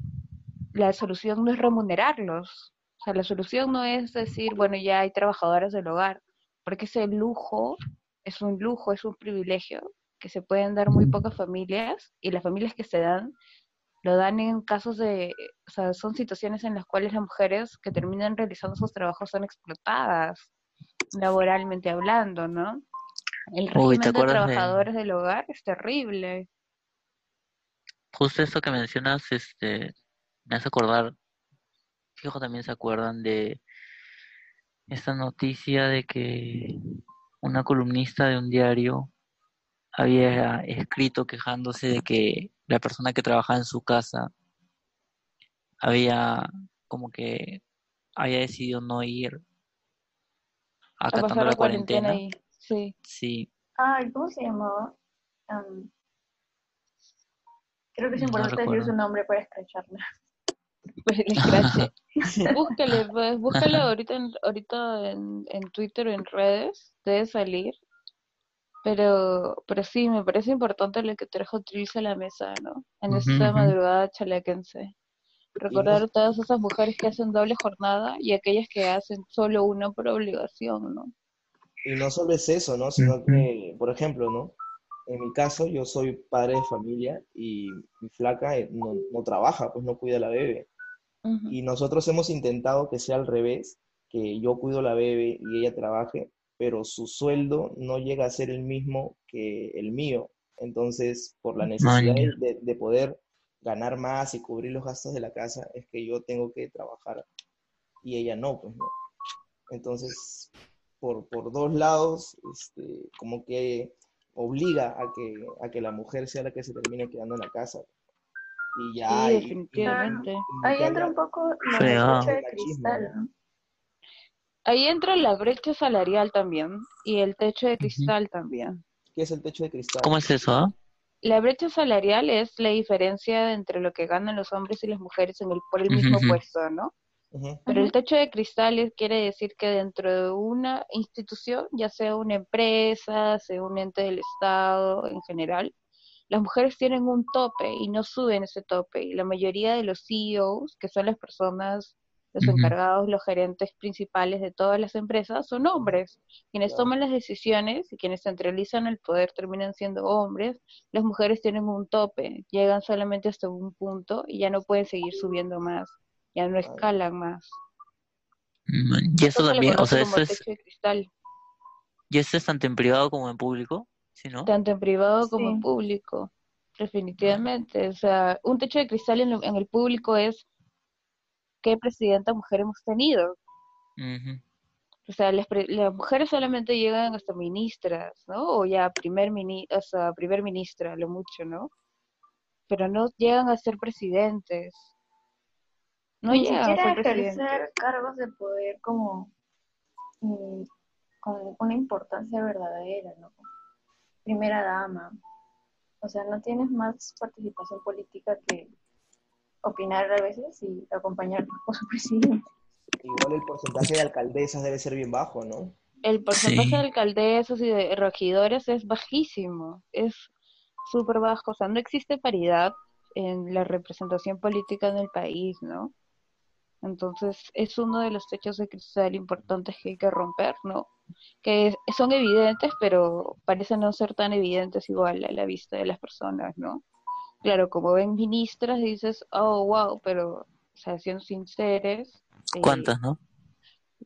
la solución no es remunerarlos. O sea, la solución no es decir, bueno, ya hay trabajadoras del hogar, porque ese lujo es un lujo, es un privilegio que se pueden dar muy pocas familias y las familias que se dan lo dan en casos de, o sea, son situaciones en las cuales las mujeres que terminan realizando sus trabajos son explotadas, laboralmente hablando, ¿no? El Uy, régimen ¿te de acuerdas de- trabajadores del hogar es terrible. Justo esto que mencionas, este, me hace acordar, fijo también se acuerdan de esta noticia de que una columnista de un diario había escrito quejándose de que la persona que trabajaba en su casa había como que había decidido no ir A acatando pasar la la cuarentena cuarentena. ahí. Sí. Sí, Ay, ¿cómo se llamaba? Am, creo que es No importante decir recuerdo. su nombre para escracharla. Pues escrache. Búscale, pues, búscale ahorita, en, ahorita en, en Twitter o en redes, debe salir. Pero, pero sí, me parece importante lo que trajo Trilce a la mesa, ¿no? En esta madrugada chalequense. Recordar todas esas mujeres que hacen doble jornada y aquellas que hacen solo una por obligación, ¿no? Y no solo es eso, ¿no? Sino que, por ejemplo, ¿no? En mi caso, yo soy padre de familia y mi flaca eh, no, no trabaja, pues no cuida a la bebé. Y nosotros hemos intentado que sea al revés, que yo cuido la bebé y ella trabaje, pero su sueldo no llega a ser el mismo que el mío. Entonces, por la necesidad de, de poder ganar más y cubrir los gastos de la casa, es que yo tengo que trabajar y ella no, pues no. Entonces, por, por dos lados, este, como que obliga a que, a que la mujer sea la que se termine quedando en la casa. Y ya, Sí, y- y- definitivamente. Ahí entra la- un poco techo de cristal, ¿no? Ahí entra la brecha salarial también y el techo de cristal también. ¿Qué es el techo de cristal? ¿Cómo es eso? ah? La brecha salarial es la diferencia entre lo que ganan los hombres y las mujeres en el, por el mismo puesto, ¿no? Pero el techo de cristales quiere decir que dentro de una institución, ya sea una empresa, sea un ente del Estado en general, las mujeres tienen un tope y no suben ese tope. Y la mayoría de los CEOs, que son las personas, los encargados, los gerentes principales de todas las empresas, son hombres. Quienes Claro. toman las decisiones y quienes centralizan el poder terminan siendo hombres. Las mujeres tienen un tope, llegan solamente hasta un punto y ya no pueden seguir subiendo más, ya no escalan más. Mm, Y eso también, o sea, eso es, y eso es tanto en privado como en público, ¿sí, no? tanto en privado como en público, definitivamente. O sea, un techo de cristal en, lo- en el público es qué presidenta mujer hemos tenido. O sea, las, mujeres solamente llegan hasta ministras, ¿no? O ya primer mini, o sea, primer ministra, lo mucho, ¿no? Pero no llegan a ser presidentes. No Ni llegan a ser presidentes. ejercer cargos de poder como mm, con una importancia verdadera, ¿no? Primera dama. O sea, no tienes más participación política que opinar a veces y acompañar a su presidente. Igual el porcentaje de alcaldesas debe ser bien bajo, ¿no? El porcentaje Sí. de alcaldesas y de regidores es bajísimo, es súper bajo, o sea, no existe paridad en la representación política en el país, ¿no? Entonces, es uno de los techos de cristal importantes que hay que romper, ¿no? Que son evidentes, pero parecen no ser tan evidentes igual a la vista de las personas, ¿no? Claro, como ven ministras, dices, oh, wow, pero, o sea, siendo sinceros, eh, ¿Cuántas, no?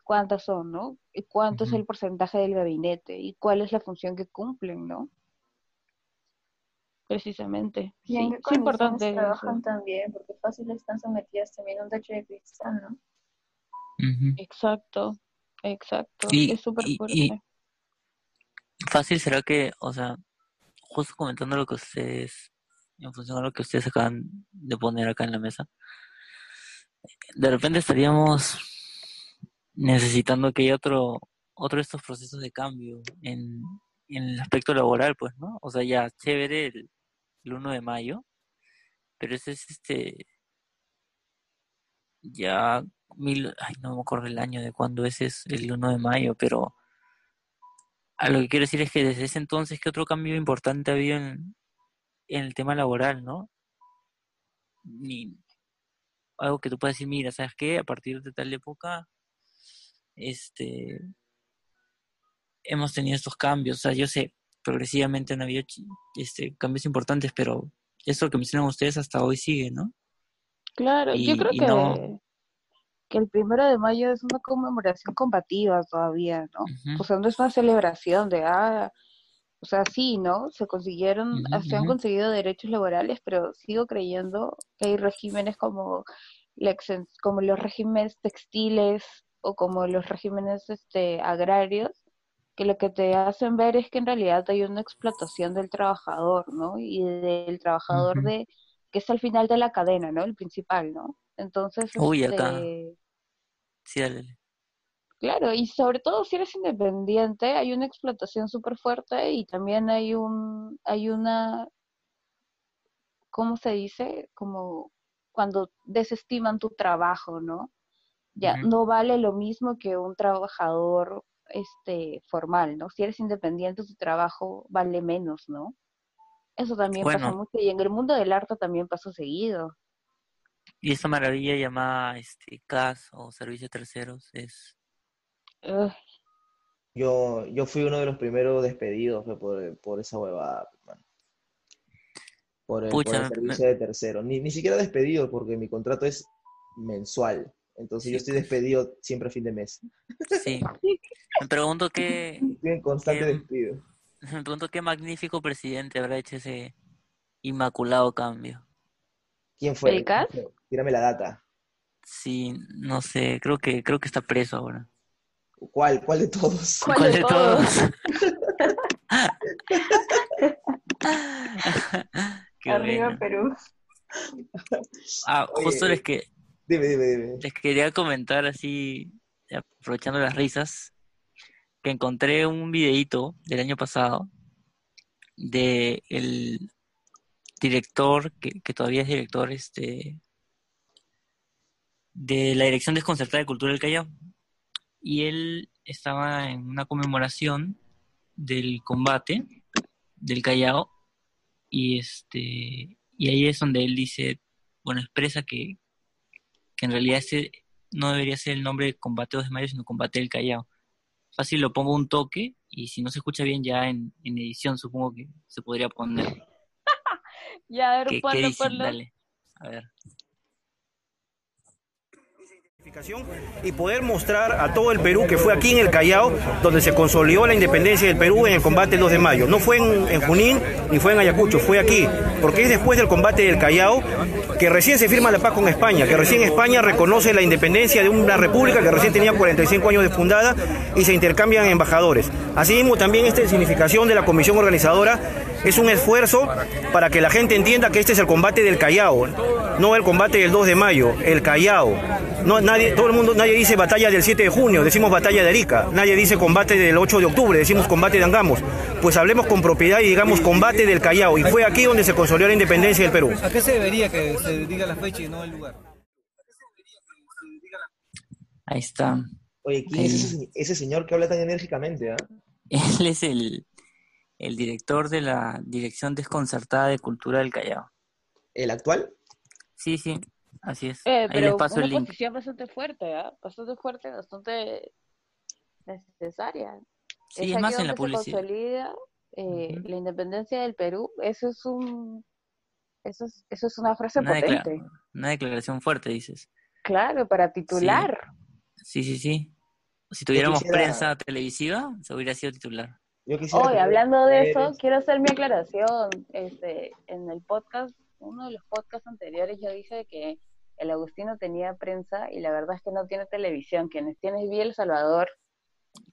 cuántas son, ¿no? Y cuánto es el porcentaje del gabinete y cuál es la función que cumplen, ¿no? Precisamente. Y Sí, en qué es importante eso. trabajan también, porque fácil están sometidas también a un techo de cristal, ¿no? Ujú. Exacto, exacto. Y- es súper y- fuerte. y- Fácil será que, o sea, justo comentando lo que ustedes, en función a lo que ustedes acaban de poner acá en la mesa, de repente estaríamos necesitando que haya otro, otro de estos procesos de cambio en, el aspecto laboral, pues, ¿no? O sea, ya chévere el, el 1 de mayo, pero ese es este, ya mil, ay, no me acuerdo el año de cuándo ese es el 1 de mayo, pero a lo que quiero decir es que desde ese entonces, ¿qué otro cambio importante ha habido en, en el tema laboral, no? Ni algo que tú puedas decir, mira, ¿sabes qué? A partir de tal época, este, hemos tenido estos cambios. O sea, yo sé, progresivamente han habido este, cambios importantes, pero eso que mencionan ustedes hasta hoy sigue, ¿no? Claro, yo creo que, no- que el primero de mayo es una conmemoración combativa todavía, ¿no? O sea, no es una celebración de, ah, o sea, sí, ¿no? Se consiguieron, Ujú, se han conseguido derechos laborales, pero sigo creyendo que hay regímenes como, la como los regímenes textiles o como los regímenes este, agrarios, que lo que te hacen ver es que en realidad hay una explotación del trabajador, ¿no? Y del trabajador de que es al final de la cadena, ¿no? El principal, ¿no? Entonces, Uy, acá. este, Sí, dale. Claro, y sobre todo si eres independiente, hay una explotación súper fuerte y también hay un, hay una, ¿cómo se dice? Como cuando desestiman tu trabajo, ¿no? Ya no vale lo mismo que un trabajador este formal, ¿no? Si eres independiente, tu trabajo vale menos, ¿no? Eso también pasa mucho y en el mundo del arte también pasa seguido. Y esta maravilla llamada este, CAS o servicio terceros es... Ugh, Yo, yo fui uno de los primeros despedidos por, por esa huevada. Por el, por Pucha, me- servicio de tercero. Ni, ni siquiera despedido, porque mi contrato es mensual. Entonces Sí, yo estoy despedido siempre a fin de mes. Sí. Me pregunto qué, Estoy en constante Qué- despido. me pregunto qué magnífico presidente habrá hecho ese inmaculado cambio. ¿Quién fue? ¿El CAS? Tírame la data. Sí, no sé, creo que creo que está preso ahora. ¿Cuál? ¿Cuál de todos? ¿Cuál de todos? Qué Arriba bueno. Perú. Ah, Oye, justo les que Dime, dime, dime. les quería comentar así, aprovechando las risas, que encontré un videíto del año pasado de el director, que, que todavía es director, este, de la Dirección Desconcertada de Cultura del Callao. Y él estaba en una conmemoración del combate del Callao. Y este, y ahí es donde él dice, bueno, expresa que, que en realidad ese no debería ser el nombre de combate 2 de mayo, sino combate del Callao. Fácil lo pongo un toque y si no se escucha bien ya en, en edición supongo que se podría poner. Ya, a ver, ¿Qué, qué dicen? ponlo. Dale. A ver. Y poder mostrar a todo el Perú que fue aquí en el Callao donde se consolidó la independencia del Perú en el combate del 2 de mayo. No fue en, en Junín ni fue en Ayacucho, fue aquí, porque es después del combate del Callao que recién se firma la paz con España, que recién España reconoce la independencia de una república que recién tenía 45 años de fundada y se intercambian embajadores. Asimismo, también esta significación de la comisión organizadora es un esfuerzo para que la gente entienda que este es el combate del Callao, no el combate del 2 de mayo, el Callao. No, nadie, todo el mundo, nadie dice batalla del 7 de junio, decimos batalla de Arica. Nadie dice combate del 8 de octubre, decimos combate de Angamos. Pues hablemos con propiedad y digamos combate del Callao. Y fue aquí donde se consolidó la independencia del Perú. ¿A qué se debería que se diga la fecha y no el lugar? Ahí está. Oye, ¿quién es ese, se- ese señor que habla tan enérgicamente? ah? Él es el, el director de la Dirección Desconcertada de Cultura del Callao. ¿El actual? Sí, sí, así es. Eh, Ahí les pero paso una el link. posición bastante fuerte, ¿ah? Bastante fuerte, bastante necesaria. Sí, es más en la donde se publicidad. consolida eh, la independencia del Perú. Eso es un, eso es, eso es una frase Una, potente. una declaración fuerte, dices. Claro, para titular. Sí, sí, sí. Si tuviéramos quisiera- prensa televisiva, se hubiera sido titular. Yo quisiera Hoy, que- hablando de eso, Eres- quiero hacer mi aclaración. Este, en el podcast, uno de los podcasts anteriores, yo dije que el Agustino tenía prensa y la verdad es que no tiene televisión. Quienes tiene es Vía El Salvador,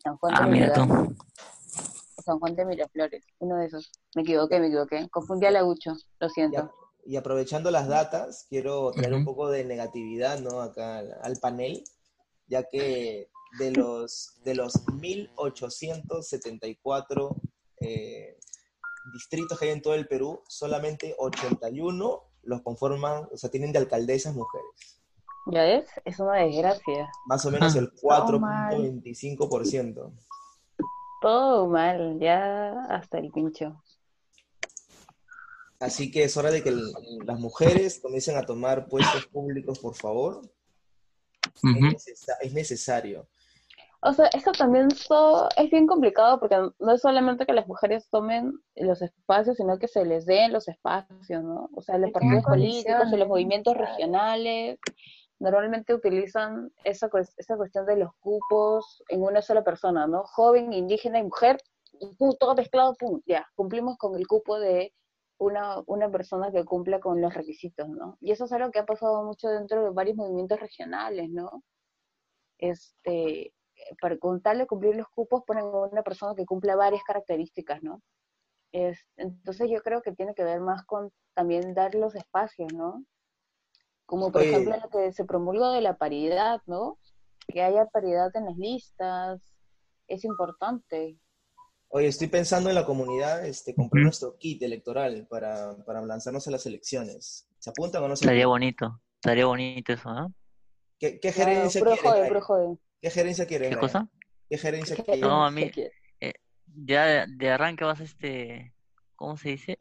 San Juan Ah, de mira Miraflores. tú. San Juan de Miraflores, uno de esos. Me equivoqué, me equivoqué. Confundí a Lagucho, lo siento. Ya, y aprovechando las datas, quiero traer un poco de negatividad ¿no? acá al, al panel, ya que de los, de los 1874 eh, distritos que hay en todo el Perú, solamente 81 los conforman, o sea, tienen de alcaldesas mujeres. ¿Ya ves? Es una desgracia. Más o menos el Todo mal. 4.25%. Todo mal, ya hasta el pincho. Así que es hora de que el- las mujeres comiencen a tomar puestos públicos, por favor. Es, Ujú. necesa- es necesario. O sea, eso también so- es bien complicado porque no es solamente que las mujeres tomen los espacios, sino que se les den los espacios, ¿no? O sea, los partidos políticos y los movimientos regionales normalmente utilizan esa, esa cuestión de los cupos en una sola persona, ¿no? Joven, indígena y mujer, todo mezclado, pum, ya, cumplimos con el cupo de una, una persona que cumpla con los requisitos, ¿no? Y eso es algo que ha pasado mucho dentro de varios movimientos regionales, ¿no? Este, para con tal de cumplir los cupos ponen a una persona que cumpla varias características, ¿no? Es, entonces yo creo que tiene que ver más con también dar los espacios, ¿no? Como por Oye. ejemplo lo que se promulgó de la paridad, ¿no? Que haya paridad en las listas, es importante. Oye, estoy pensando en la comunidad, este, comprar nuestro kit electoral para, para lanzarnos a las elecciones. ¿Se apuntan o no se Estaría bonito, estaría bonito eso, ¿ah? ¿Qué, qué Claro, gerencia Brian? puro joven. ¿Qué gerencia quieren? ¿Qué Brian? cosa? ¿Qué gerencia ¿Qué quieren? No, a mí- quiere? Ya de, arranque vas este, ¿cómo se dice?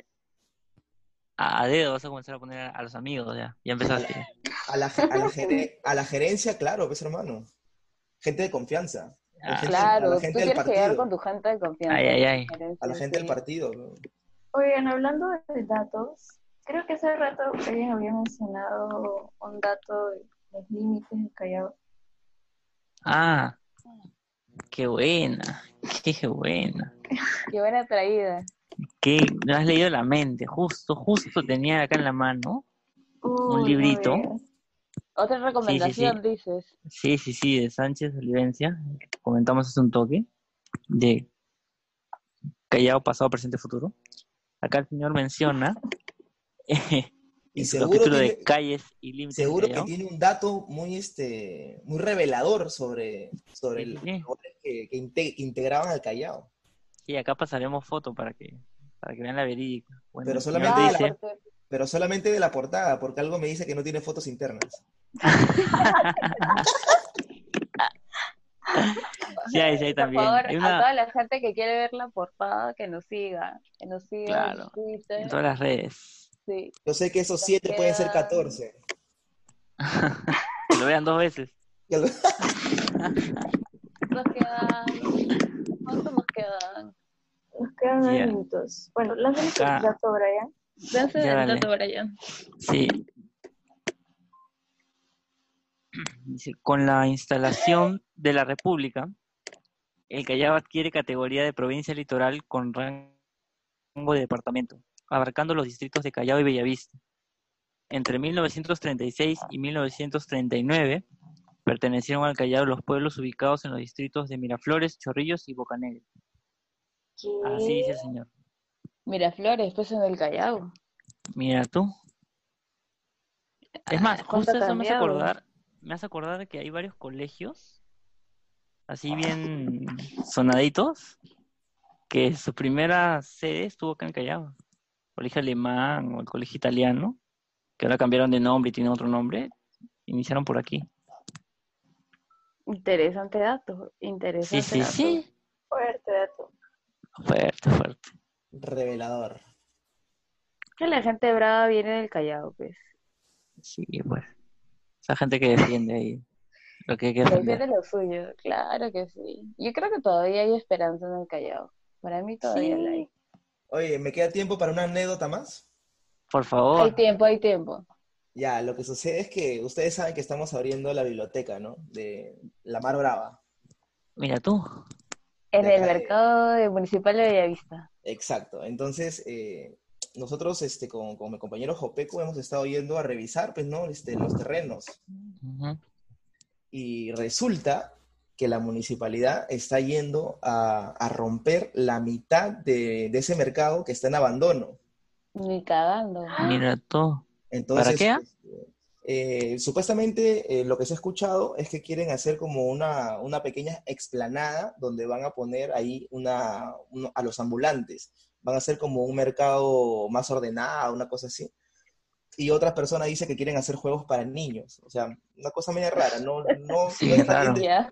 A, a dedo vas a comenzar a poner a, a los amigos, ya, ya empezaste. A la, a la gere- a la gerencia, claro, pues hermano. Gente de confianza. Ah, gente- a Claro, la tú gente del partido. con tu gente de confianza. Ay, ay, ay. A la gente del partido. ¿no? Oigan, hablando de datos, creo que hace rato alguien había mencionado un dato de los límites de Callao. Ah, qué buena, qué buena. Qué buena traída. Que me has leído la mente, justo, justo tenía acá en la mano. Uy, no librito. Otra recomendación, dices. Sí, sí, sí, de Sánchez Olivencia. Comentamos hace un toque. De Callao, pasado, presente, futuro. Acá el señor menciona eh, Y el seguro capítulo tiene- de calles y límites de Seguro que tiene un dato muy, este, muy revelador sobre, sobre Sí, el- sí, que, que inte- que integraban al Callao. Sí, acá pasaremos foto para que, para que vean la verídica. Bueno, Pero solamente Ah, dice, Pero solamente de la portada, porque algo me dice que no tiene fotos internas. sí, hay, sí, hay Por también. favor, Hay a toda la gente que quiere ver la portada, que nos siga. Que nos siga Claro, en Twitter. en todas las redes. Sí. Yo sé que esos Nos siete pueden ser quedan- 14. Que lo vean dos veces. Lo- Nos quedan. ¿Cuántos nos quedan? Nos quedan nueve minutos. Bueno, lánzame Acá. dato, Brian. Ya, el dato, Brian. Sí. Dice, con la instalación de la República, el Callao adquiere categoría de provincia litoral con rango de departamento, abarcando los distritos de Callao y Bellavista. Entre 1936 y 1939 pertenecieron al Callao los pueblos ubicados en los distritos de Miraflores, Chorrillos y Bocanegra. Así dice el señor. Miraflores, pues en el Callao. Mira tú. Es más, Ah, ¿cuánto justo eso me hace acordar, me hace acordar que hay varios colegios, así bien sonaditos, que su primera sede estuvo acá en Callao. Colegio alemán o el colegio italiano, que ahora cambiaron de nombre y tienen otro nombre, iniciaron por aquí. Interesante dato. Sí, Interesante sí, dato. sí. Fuerte dato. Fuerte, fuerte. Revelador. Que la gente brava viene del Callao, pues. Sí, pues. Esa gente que defiende ahí lo que hay que Que defender. defiende lo suyo, claro que sí. Yo creo que todavía hay esperanza en el Callao. Para mí todavía la hay. Oye, ¿me queda tiempo para una anécdota más? Por Hay favor. tiempo, hay tiempo. Ya, lo que sucede es que ustedes saben que estamos abriendo la biblioteca, ¿no? De La Mar Brava. Mira tú. En el mercado de municipal de Bellavista. Exacto. Entonces, eh, nosotros este, con, con mi compañero Jopeco hemos estado yendo a revisar, pues, ¿no? Este, los terrenos. Y resulta que la municipalidad está yendo a, a romper la mitad de, de ese mercado que está en abandono. Ni cagando. Mira tú. Entonces, ¿Para qué? este, eh, supuestamente eh, lo que se ha escuchado es que quieren hacer como una, una pequeña explanada donde van a poner ahí una, uno- a los ambulantes. Van a hacer como un mercado más ordenado, una cosa así. Y otras personas dicen que quieren hacer juegos para niños. O sea, una cosa media rara. No, no, Sí, no de- Ya.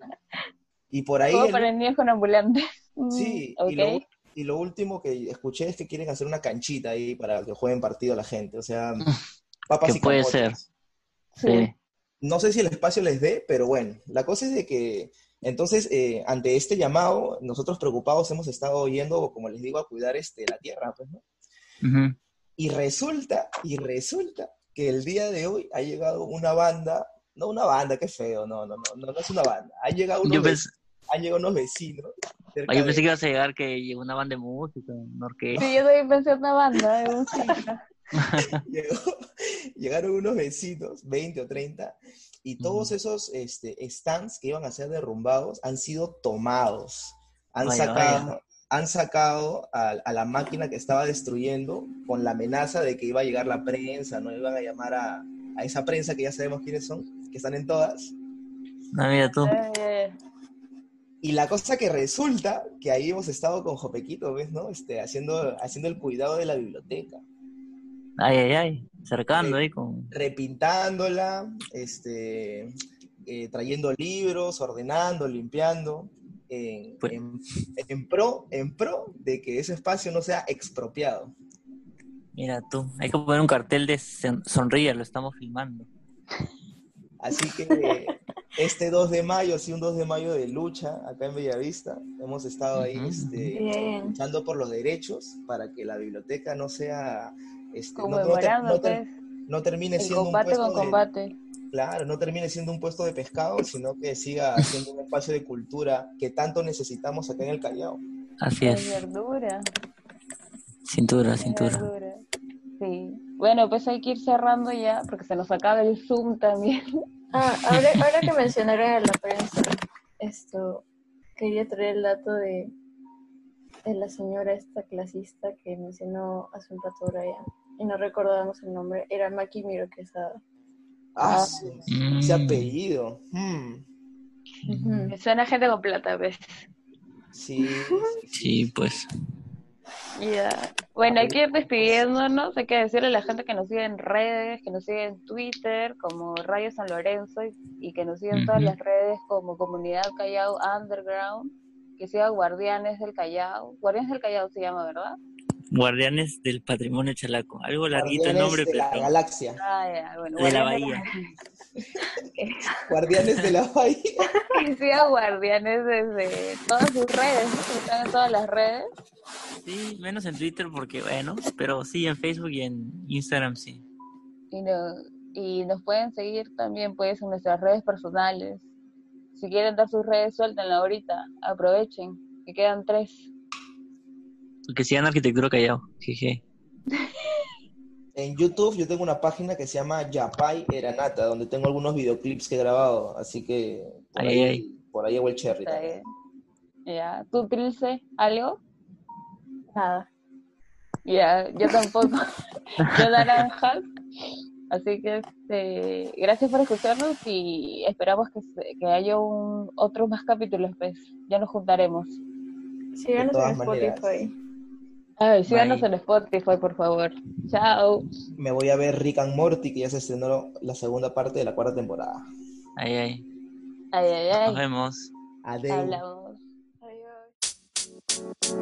Y por ahí Juego el- para niños con ambulantes. Mm, Sí, ok. y, lo, y lo último que escuché es que quieren hacer una canchita ahí para que jueguen partido la gente. O sea, papas Que y puede ser. Sí. No sé si el espacio les dé, pero bueno, la cosa es de que Entonces, eh, ante este llamado, nosotros preocupados hemos estado yendo, como les digo, a cuidar este, la tierra, pues, ¿no? Ujú. Y resulta, y resulta que el día de hoy ha llegado una banda, no una banda, qué feo, no, no, no, no, no es una banda. Han llegado unos, Yo, ve- pens- han llegado unos vecinos. cerca yo de- pensé que ibas a llegar que llegó una banda de música, una orquesta. Sí, yo también pensé en una banda de música. llegó- llegaron unos vecinos, 20 o 30, y todos esos este, stands que iban a ser derrumbados han sido tomados. Han Vaya, sacado, vaya. Han sacado a, a la máquina que estaba destruyendo con la amenaza de que iba a llegar la prensa, ¿no? Iban a llamar a, a esa prensa que ya sabemos quiénes son, que están en todas. No, mira tú. Eh, Y la cosa que resulta que ahí hemos estado con Jopequito, ¿ves, no? Este, haciendo, haciendo el cuidado de la biblioteca. Ay, ay, ay. Cercando ahí con. repintándola, este, eh, trayendo libros, ordenando, limpiando, en, Pues- en- en pro, en pro de que ese espacio no sea expropiado. Mira tú. Hay que poner un cartel de son- sonríe, lo estamos filmando. Así que este 2 de mayo, sí, un 2 de mayo de lucha acá en Bellavista, hemos estado ahí este, luchando por los derechos para que la biblioteca no sea... Este, no- no, no pues, no termine el siendo un combate puesto con de- combate. Claro, no termine siendo un puesto de pescado, sino que siga siendo un espacio de cultura que tanto necesitamos acá en el Callao. Así De es. verdura. Cintura, cintura. verdura. Sí. Bueno, pues hay que ir cerrando ya, porque se nos acaba el Zoom también. Ah, ahora, ahora que mencionaron a la prensa, esto, quería traer el dato de, de la señora esta clasista que mencionó hace un rato Brian, y no recordábamos el nombre, era Maki Miro Quesada. Ah, Ah. su- Mm. ese apellido. Me suena gente con plata, ¿ves? Sí, sí, Sí, pues. Ya. Bueno, hay que ir despidiéndonos. Hay que decirle a la gente que nos sigue en redes, que nos sigue en Twitter como Radio San Lorenzo y, y que nos sigue en todas las redes como Comunidad Callao Underground, que siga Guardianes del Callao. Guardianes del Callao se llama, ¿verdad? Guardianes del Patrimonio Chalaco. Algo larguito el Guardianes nombre, de la pero. galaxia. Ah, bueno. De la Guardianes Bahía. Guardianes de la Bahía. siga Guardianes desde todas sus redes, están en todas las redes. Sí, menos en Twitter porque, bueno, pero sí en Facebook y en Instagram sí. Y, no- y nos pueden seguir también pues en nuestras redes personales. Si quieren dar sus redes, suéltenla ahorita, aprovechen, que quedan tres. Que sigan Arquitectura Callao. Jeje. En YouTube yo tengo una página que se llama Yapay Eranata, donde tengo algunos videoclips que he grabado, así que por ahí, ay. por ahí hago el cherry. También. Ya, ¿tú, Trilce, algo? Nada. Ya, yo tampoco. yo naranjas. Así que este, gracias por escucharnos y esperamos que, haya un, otros más capítulos, pues. Ya nos juntaremos. Síganos en maneras. Ay, síganos Bye. en Spotify, por favor. Chao. Me voy a ver Rick and Morty, que ya se estrenó la segunda parte de la cuarta temporada. Ay, ay. Ay, ay, Nos ay. vemos. Adeu. Hablamos. Adiós.